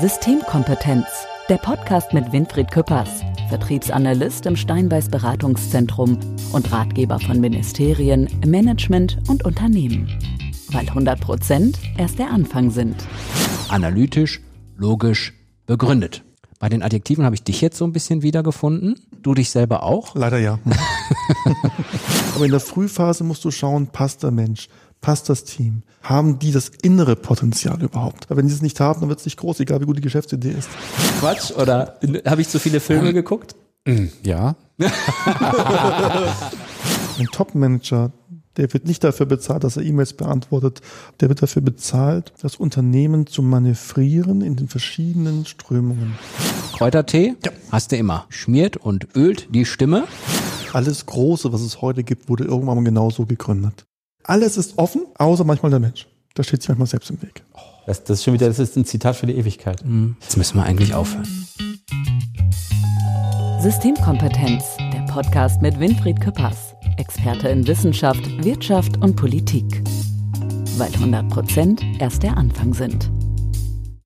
Systemkompetenz, der Podcast mit Winfried Küppers, Vertriebsanalyst im Steinbeiß Beratungszentrum und Ratgeber von Ministerien, Management und Unternehmen. Weil 100 Prozent erst der Anfang sind. Analytisch, logisch, begründet. Bei den Adjektiven habe ich dich jetzt so ein bisschen wiedergefunden. Du dich selber auch? Leider ja. Aber in der Frühphase musst du schauen, passt der Mensch, passt das Team, haben die das innere Potenzial überhaupt? Weil wenn die es nicht haben, dann wird es nicht groß, egal wie gut die Geschäftsidee ist. Quatsch, oder habe ich zu viele Filme geguckt? Ja. Ein Top-Manager, der wird nicht dafür bezahlt, dass er E-Mails beantwortet. Der wird dafür bezahlt, das Unternehmen zu manövrieren in den verschiedenen Strömungen. Kräutertee ja. hast du immer. Schmiert und ölt die Stimme. Alles Große, was es heute gibt, wurde irgendwann mal genauso gegründet. Alles ist offen, außer manchmal der Mensch. Da steht sich manchmal selbst im Weg. Das, das ist schon wieder, das ist ein Zitat für die Ewigkeit. Mhm. Jetzt müssen wir eigentlich aufhören. Systemkompetenz, der Podcast mit Winfried Küppers, Experte in Wissenschaft, Wirtschaft und Politik. Weil 100 Prozent erst der Anfang sind.